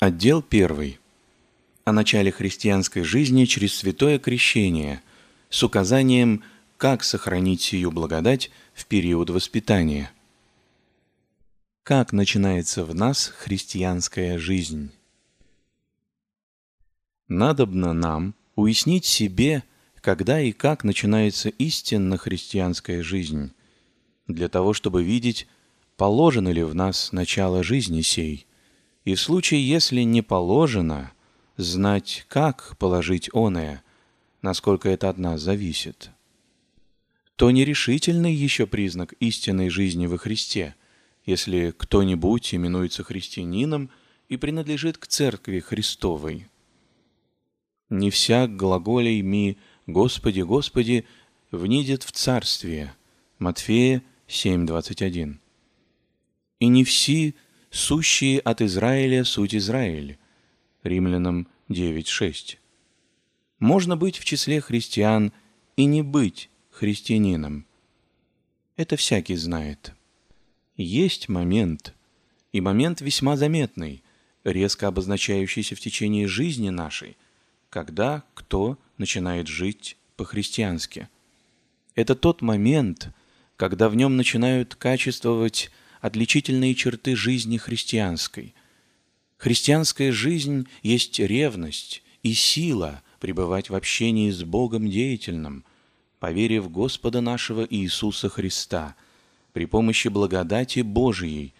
Отдел 1. О начале христианской жизни через святое крещение с указанием, как сохранить сию благодать в период воспитания. Как начинается в нас христианская жизнь? Надобно нам уяснить себе, когда и как начинается истинно христианская жизнь, для того, чтобы видеть, положено ли в нас начало жизни сей – и в случае, если не положено, знать, как положить оное, насколько это от нас зависит. То нерешительный еще признак истинной жизни во Христе, если кто-нибудь именуется христианином и принадлежит к Церкви Христовой. «Не всяк глаголей ми «Господи, Господи» внидет в Царствие» Матфея 7:21. «И не все сущие от Израиля суть Израиль. Римлянам 9.6. Можно быть в числе христиан и не быть христианином. Это всякий знает. Есть момент, и момент весьма заметный, резко обозначающийся в течение жизни нашей, когда кто начинает жить по-христиански. Это тот момент, когда в нем начинают качествовать отличительные черты жизни христианской. Христианская жизнь есть ревность и сила пребывать в общении с Богом деятельным, поверив Господа нашего Иисуса Христа, при помощи благодати Божией,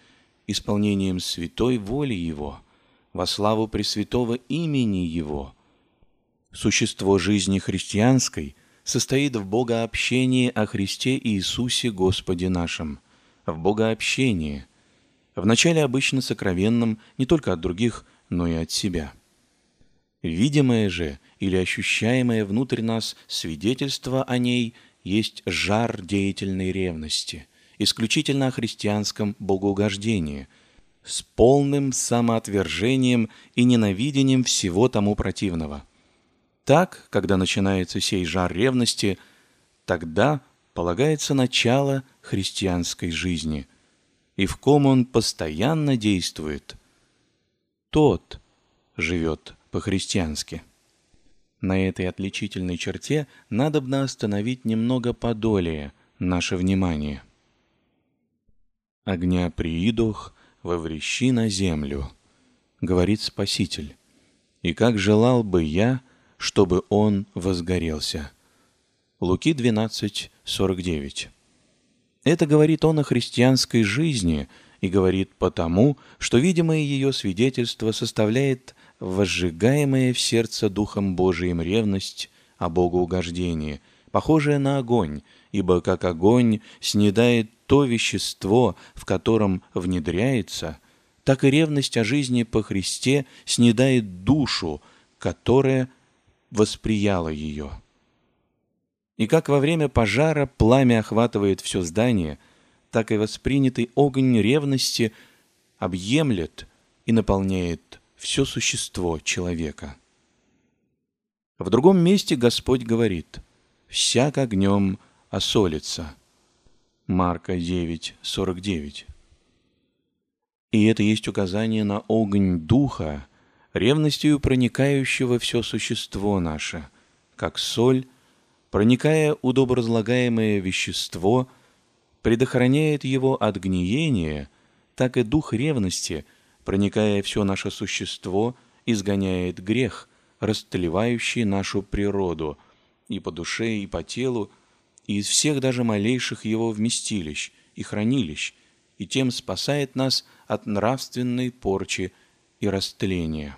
исполнением святой воли Его, во славу Пресвятого имени Его. Существо жизни христианской состоит в богообщении о Христе Иисусе Господе нашем – в богообщении, вначале обычно сокровенном не только от других, но и от себя. Видимое же или ощущаемое внутрь нас свидетельство о ней есть жар деятельной ревности, исключительно о христианском богоугождении, с полным самоотвержением и ненавидением всего тому противного. Так, когда начинается сей жар ревности, тогда полагается начало христианской жизни, и в ком он постоянно действует, тот живет по-христиански. На этой отличительной черте надобно остановить немного подолее наше внимание. «Огня приидох, воврещи на землю», — говорит Спаситель, «и как желал бы я, чтобы он возгорелся». Луки 12, 49. Это говорит он о христианской жизни и говорит потому, что видимое ее свидетельство составляет возжигаемая в сердце Духом Божиим ревность о Богоугождении, похожая на огонь, ибо как огонь снедает то вещество, в котором внедряется, так и ревность о жизни по Христе снедает душу, которая восприяла ее. И как во время пожара пламя охватывает все здание, так и воспринятый огонь ревности объемлет и наполняет все существо человека. В другом месте Господь говорит «всяк огнем осолится». Марка 9, 49. И это есть указание на огонь Духа, ревностью проникающего все существо наше, как соль проникая удоборазлагаемое вещество, предохраняет его от гниения, так и дух ревности, проникая все наше существо, изгоняет грех, растлевающий нашу природу и по душе, и по телу, и из всех даже малейших его вместилищ и хранилищ, и тем спасает нас от нравственной порчи и растления.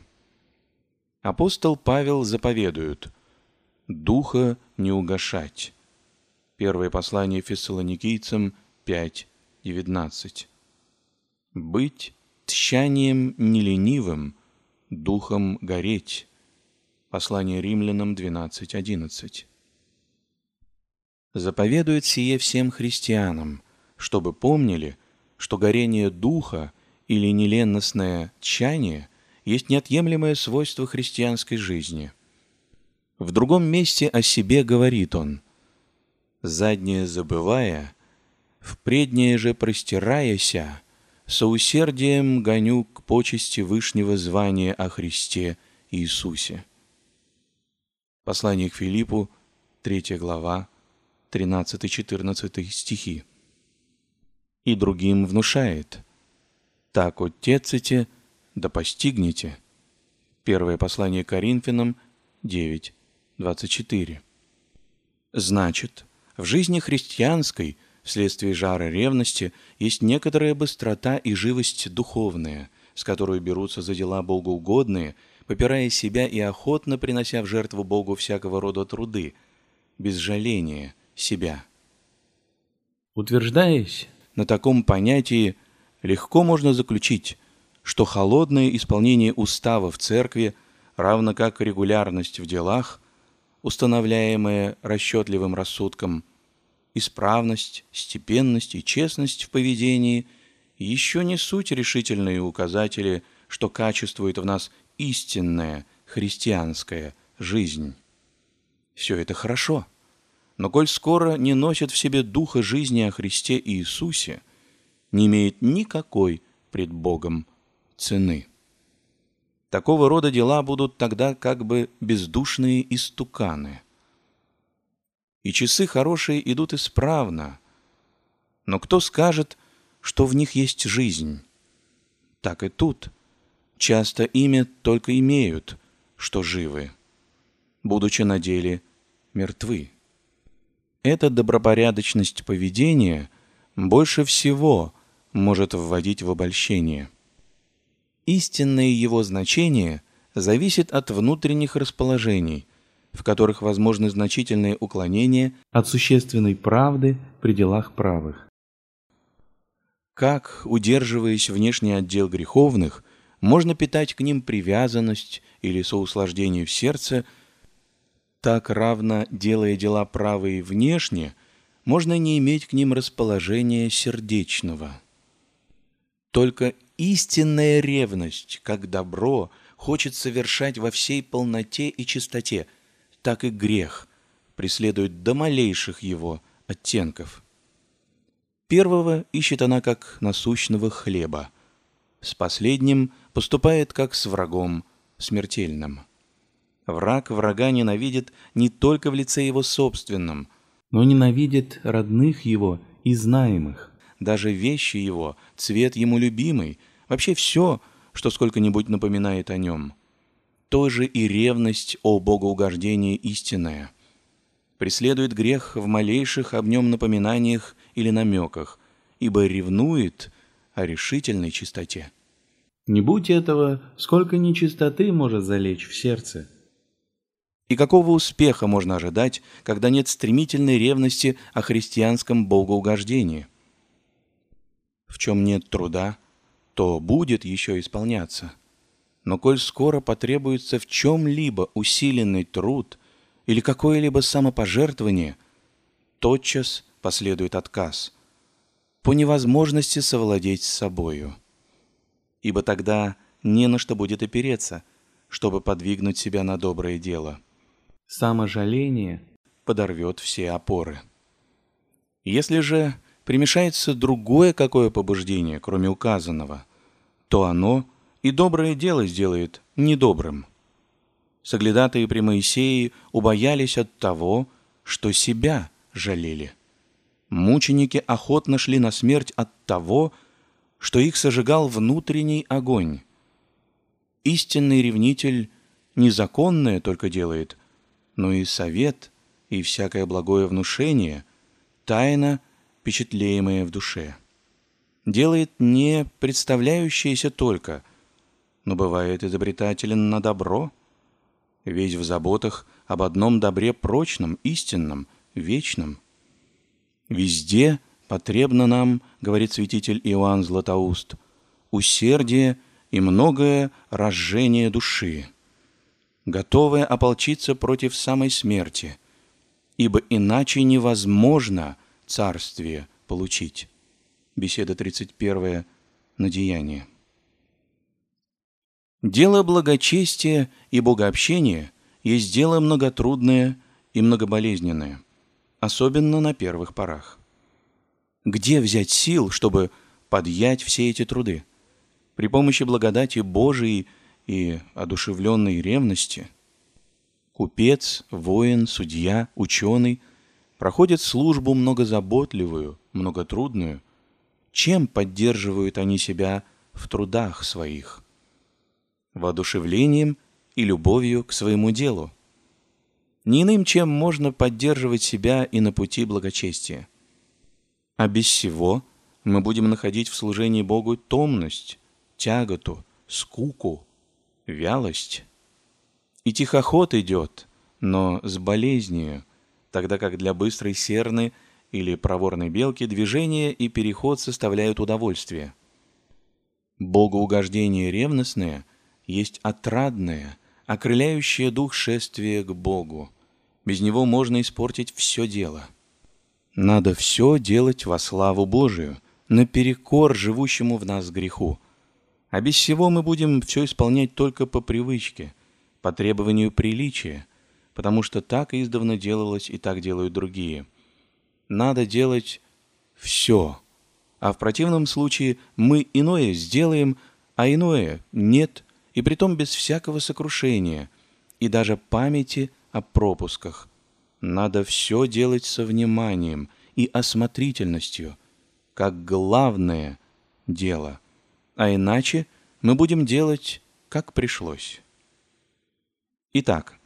Апостол Павел заповедует – духа не угашать. Первое послание фессалоникийцам 5.19. Быть тщанием неленивым, духом гореть. Послание римлянам 12.11. Заповедует сие всем христианам, чтобы помнили, что горение духа или неленностное тщание есть неотъемлемое свойство христианской жизни – в другом месте о себе говорит он «Заднее забывая, в преднее же простираяся, соусердием гоню к почести Вышнего звания о Христе Иисусе. Послание к Филиппу, 3 глава, 13-14 стихи. И другим внушает, «Так отеците, да постигнете». Первое послание Коринфянам, 9, 24. Значит, в жизни христианской – Вследствие жара ревности есть некоторая быстрота и живость духовная, с которой берутся за дела богоугодные, попирая себя и охотно принося в жертву Богу всякого рода труды, без жаления себя. Утверждаясь на таком понятии, легко можно заключить, что холодное исполнение устава в церкви, равно как регулярность в делах, устанавливаемая расчетливым рассудком – исправность, степенность и честность в поведении еще не суть решительные указатели, что качествует в нас истинная христианская жизнь. Все это хорошо, но коль скоро не носит в себе духа жизни о Христе Иисусе, не имеет никакой пред Богом цены. Такого рода дела будут тогда как бы бездушные истуканы – и часы хорошие идут исправно. Но кто скажет, что в них есть жизнь? Так и тут. Часто имя только имеют, что живы, будучи на деле мертвы. Эта добропорядочность поведения больше всего может вводить в обольщение. Истинное его значение зависит от внутренних расположений, в которых возможны значительные уклонения от существенной правды при делах правых. Как, удерживаясь внешний отдел греховных, можно питать к ним привязанность или соуслаждение в сердце, так равно, делая дела правые внешне, можно не иметь к ним расположения сердечного. Только истинная ревность, как добро, хочет совершать во всей полноте и чистоте – так и грех преследует до малейших его оттенков. Первого ищет она как насущного хлеба, с последним поступает как с врагом смертельным. Враг врага ненавидит не только в лице его собственном, но ненавидит родных его и знаемых, даже вещи его, цвет ему любимый, вообще все, что сколько-нибудь напоминает о нем – тоже и ревность о богоугождении истинная. Преследует грех в малейших об нем напоминаниях или намеках, ибо ревнует о решительной чистоте. Не будь этого, сколько нечистоты может залечь в сердце. И какого успеха можно ожидать, когда нет стремительной ревности о христианском богоугождении? В чем нет труда, то будет еще исполняться – но коль скоро потребуется в чем-либо усиленный труд или какое-либо самопожертвование, тотчас последует отказ по невозможности совладеть с собою. Ибо тогда не на что будет опереться, чтобы подвигнуть себя на доброе дело. Саможаление подорвет все опоры. Если же примешается другое какое побуждение, кроме указанного, то оно – и доброе дело сделает недобрым. Соглядатые при Моисее убоялись от того, что себя жалели. Мученики охотно шли на смерть от того, что их сожигал внутренний огонь. Истинный ревнитель незаконное только делает, но и совет, и всякое благое внушение, тайна, впечатлеемое в душе. Делает не представляющееся только – но бывает изобретателен на добро, весь в заботах об одном добре прочном, истинном, вечном. Везде потребно нам, говорит святитель Иоанн Златоуст, усердие и многое разжение души, готовое ополчиться против самой смерти, ибо иначе невозможно царствие получить. Беседа 31 на деяние. Дело благочестия и богообщения есть дело многотрудное и многоболезненное, особенно на первых порах. Где взять сил, чтобы подъять все эти труды. При помощи благодати Божией и одушевленной ревности купец, воин, судья, ученый проходят службу многозаботливую, многотрудную. Чем поддерживают они себя в трудах своих? Воодушевлением и любовью к своему делу. Не иным, чем можно поддерживать себя и на пути благочестия. А без всего мы будем находить в служении Богу томность, тяготу, скуку, вялость. И тихоход идет, но с болезнью, тогда как для быстрой серны или проворной белки движение и переход составляют удовольствие. Богоугождение ревностное есть отрадное, окрыляющее дух шествие к Богу. Без него можно испортить все дело. Надо все делать во славу Божию, наперекор живущему в нас греху. А без всего мы будем все исполнять только по привычке, по требованию приличия, потому что так издавна делалось и так делают другие. Надо делать все, а в противном случае мы иное сделаем, а иное нет, и притом без всякого сокрушения, и даже памяти о пропусках. Надо все делать со вниманием и осмотрительностью, как главное дело, а иначе мы будем делать, как пришлось. Итак,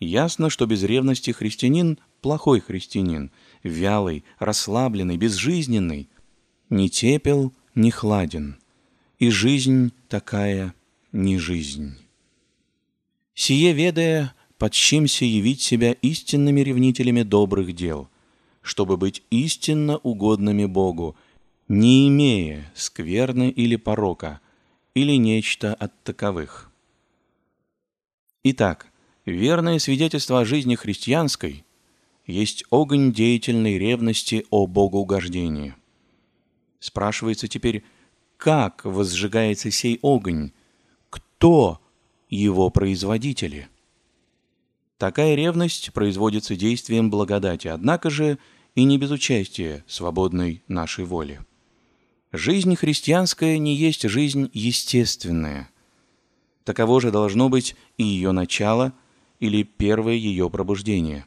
ясно, что без ревности христианин – плохой христианин, вялый, расслабленный, безжизненный, ни тепел, ни хладен, и жизнь такая не жизнь. Сие ведая, подчимся явить себя истинными ревнителями добрых дел, чтобы быть истинно угодными Богу, не имея скверны или порока, или нечто от таковых. Итак, верное свидетельство о жизни христианской есть огонь деятельной ревности о богоугождении. Спрашивается теперь, как возжигается сей огонь, кто его производители – Такая ревность производится действием благодати, однако же и не без участия свободной нашей воли. Жизнь христианская не есть жизнь естественная. Таково же должно быть и ее начало или первое ее пробуждение.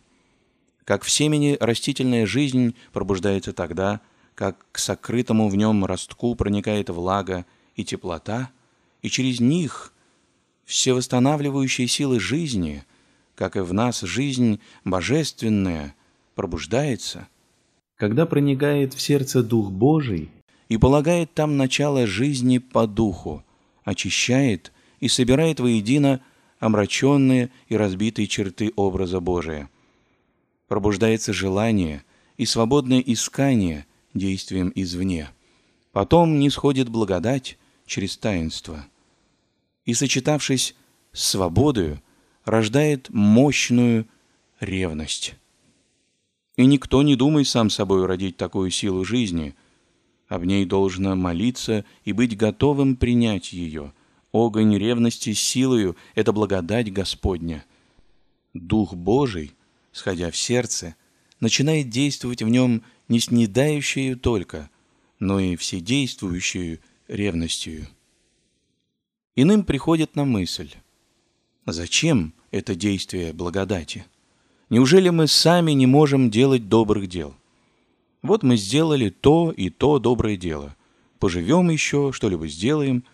Как в семени растительная жизнь пробуждается тогда, как к сокрытому в нем ростку проникает влага и теплота, и через них все восстанавливающие силы жизни – как и в нас жизнь божественная пробуждается, когда проникает в сердце Дух Божий и полагает там начало жизни по Духу, очищает и собирает воедино омраченные и разбитые черты образа Божия. Пробуждается желание и свободное искание действием извне. Потом не сходит благодать через таинство. И, сочетавшись с свободою, рождает мощную ревность. И никто не думает сам собой родить такую силу жизни, в ней должно молиться и быть готовым принять ее. Огонь ревности силою — это благодать Господня. Дух Божий, сходя в сердце, начинает действовать в нем не снедающую только, но и вседействующую ревностью. Иным приходит на мысль — Зачем это действие благодати? Неужели мы сами не можем делать добрых дел? Вот мы сделали то и то доброе дело. Поживем еще, что-либо сделаем.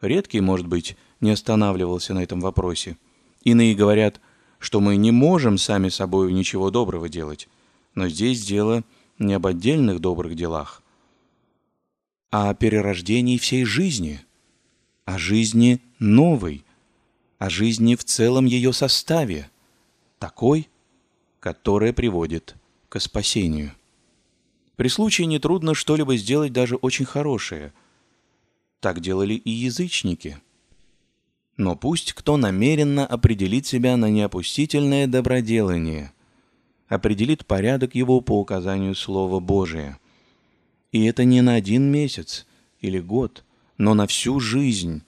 Редкий, может быть, не останавливался на этом вопросе. Иные говорят, что мы не можем сами собой ничего доброго делать. Но здесь дело не об отдельных добрых делах, а о перерождении всей жизни, о жизни новой, о жизни в целом ее составе, такой, которая приводит к спасению. При случае нетрудно что-либо сделать даже очень хорошее. Так делали и язычники. Но пусть кто намеренно определит себя на неопустительное доброделание, определит порядок его по указанию Слова Божия. И это не на один месяц или год, но на всю жизнь,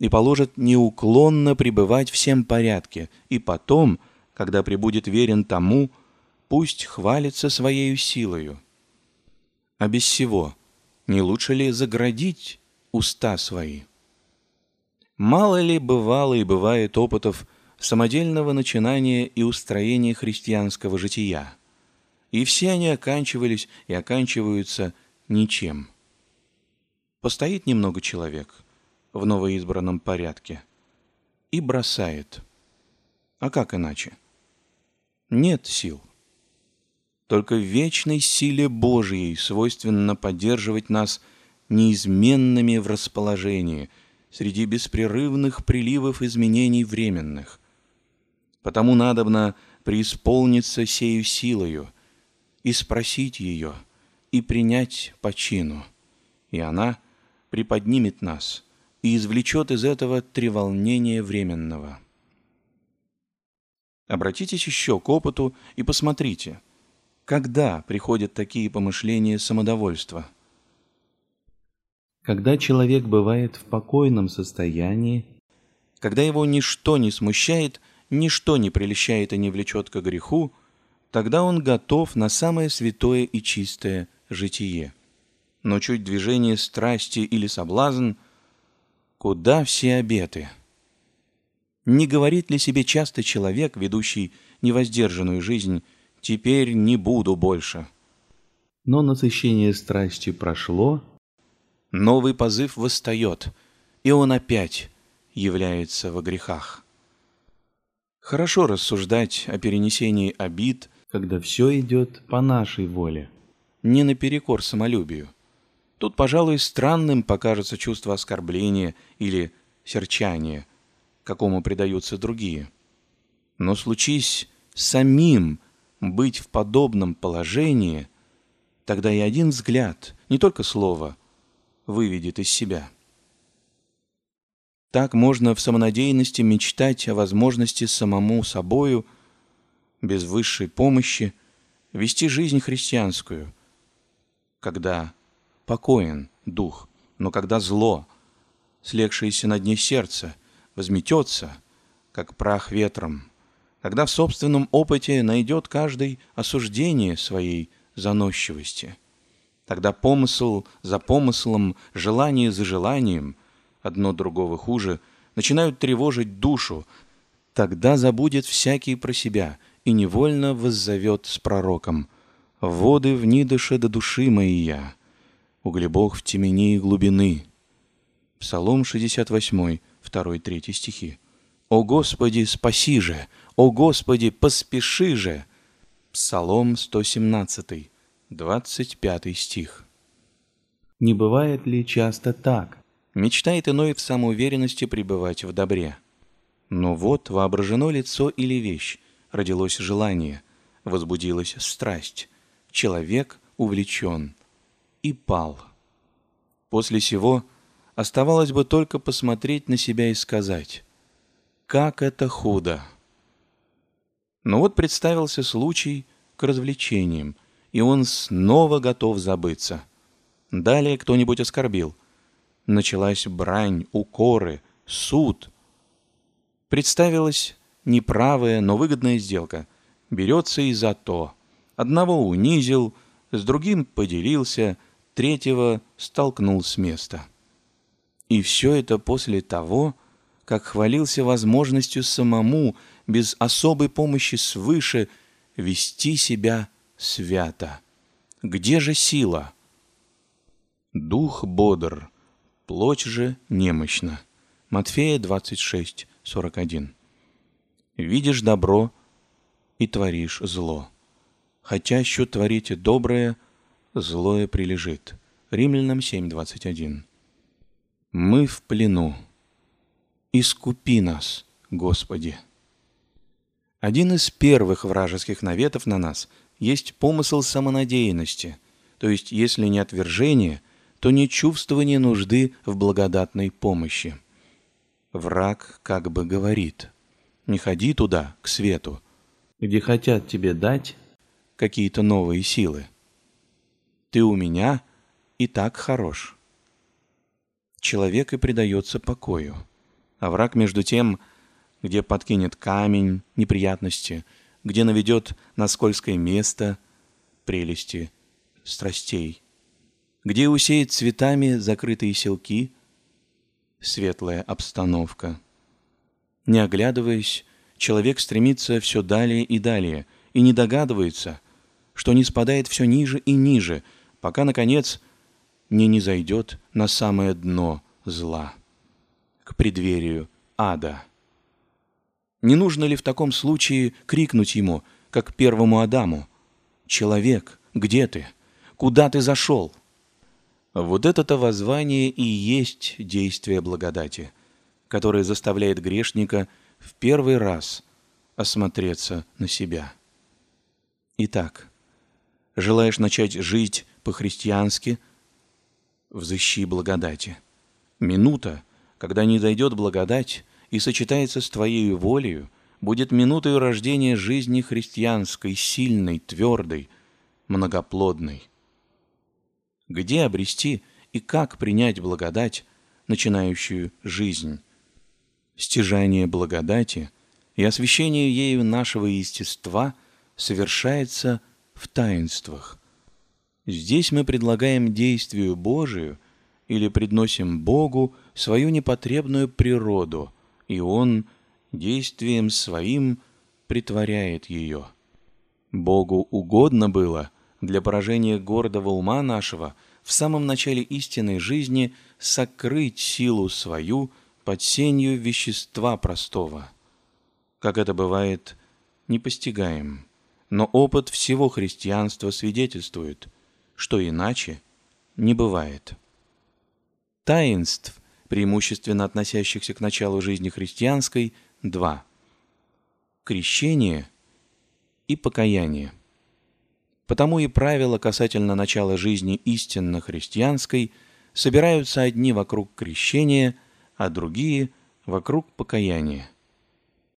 и положит неуклонно пребывать всем порядке, и потом, когда прибудет верен тому, пусть хвалится своею силою. А без всего Не лучше ли заградить уста свои? Мало ли бывало и бывает опытов самодельного начинания и устроения христианского жития, и все они оканчивались и оканчиваются ничем. Постоит немного человек в новоизбранном порядке и бросает. А как иначе? Нет сил. Только в вечной силе Божьей свойственно поддерживать нас неизменными в расположении среди беспрерывных приливов изменений временных. Потому надобно преисполниться сею силою и спросить ее, и принять по чину, и она приподнимет нас и извлечет из этого треволнения временного. Обратитесь еще к опыту и посмотрите, когда приходят такие помышления самодовольства. Когда человек бывает в покойном состоянии, когда его ничто не смущает, ничто не прельщает и не влечет к греху, тогда он готов на самое святое и чистое житие. Но чуть движение страсти или соблазн, куда все обеты? Не говорит ли себе часто человек, ведущий невоздержанную жизнь, «теперь не буду больше»? Но насыщение страстью прошло, новый позыв восстает, и он опять является во грехах. Хорошо рассуждать о перенесении обид, когда все идет по нашей воле, не наперекор самолюбию. Тут, пожалуй, странным покажется чувство оскорбления или серчания, какому предаются другие. Но случись самим быть в подобном положении, тогда и один взгляд, не только слово, выведет из себя. Так можно в самонадеянности мечтать о возможности самому собою, без высшей помощи, вести жизнь христианскую, когда покоен дух, но когда зло, слегшееся на дне сердца, возметется, как прах ветром, когда в собственном опыте найдет каждый осуждение своей заносчивости. Тогда помысл за помыслом, желание за желанием, одно другого хуже, начинают тревожить душу, тогда забудет всякий про себя и невольно воззовет с пророком «Воды в нидыше до души мои я, углебог в темени и глубины». Псалом 68, 2-3 стихи. «О Господи, спаси же! О Господи, поспеши же!» Псалом 117, 25 стих. Не бывает ли часто так? Мечтает иной в самоуверенности пребывать в добре. Но вот воображено лицо или вещь, родилось желание, возбудилась страсть, человек увлечен и пал. После сего оставалось бы только посмотреть на себя и сказать, как это худо. Но вот представился случай к развлечениям, и он снова готов забыться. Далее кто-нибудь оскорбил. Началась брань, укоры, суд. Представилась неправая, но выгодная сделка. Берется и за то. Одного унизил, с другим поделился, третьего столкнул с места. И все это после того, как хвалился возможностью самому, без особой помощи свыше, вести себя свято. Где же сила? Дух бодр, плоть же немощна. Матфея 26, 41. Видишь добро и творишь зло. Хотя еще творите доброе, злое прилежит. Римлянам 7, 21. Мы в плену. Искупи нас, Господи. Один из первых вражеских наветов на нас – есть помысл самонадеянности, то есть если не отвержение, то не чувствование нужды в благодатной помощи. Враг как бы говорит, не ходи туда, к свету, где хотят тебе дать какие-то новые силы. Ты у меня и так хорош. Человек и предается покою, а враг между тем, где подкинет камень, неприятности – где наведет на скользкое место прелести страстей. где усеет цветами закрытые селки, светлая обстановка. Не оглядываясь, человек стремится все далее и далее и не догадывается, что не спадает все ниже и ниже, пока, наконец, не низойдет на самое дно зла, к преддверию ада. Не нужно ли в таком случае крикнуть ему, как первому Адаму, «Человек, где ты? Куда ты зашел?» Вот это-то воззвание и есть действие благодати, которое заставляет грешника в первый раз осмотреться на себя. Итак, желаешь начать жить по-христиански, взыщи благодати. Минута, когда не дойдет благодать и сочетается с твоей волею, будет минутой рождения жизни христианской, сильной, твердой, многоплодной где обрести и как принять благодать, начинающую жизнь. Стяжание благодати и освящение ею нашего естества совершается в таинствах. Здесь мы предлагаем действию Божию или предносим Богу свою непотребную природу, и Он действием своим притворяет ее. Богу угодно было – для поражения гордого ума нашего в самом начале истинной жизни сокрыть силу свою под сенью вещества простого. Как это бывает, не постигаем, но опыт всего христианства свидетельствует, что иначе не бывает. Таинств, преимущественно относящихся к началу жизни христианской, два. Крещение и покаяние. Потому и правила касательно начала жизни истинно христианской собираются одни вокруг крещения, а другие – вокруг покаяния.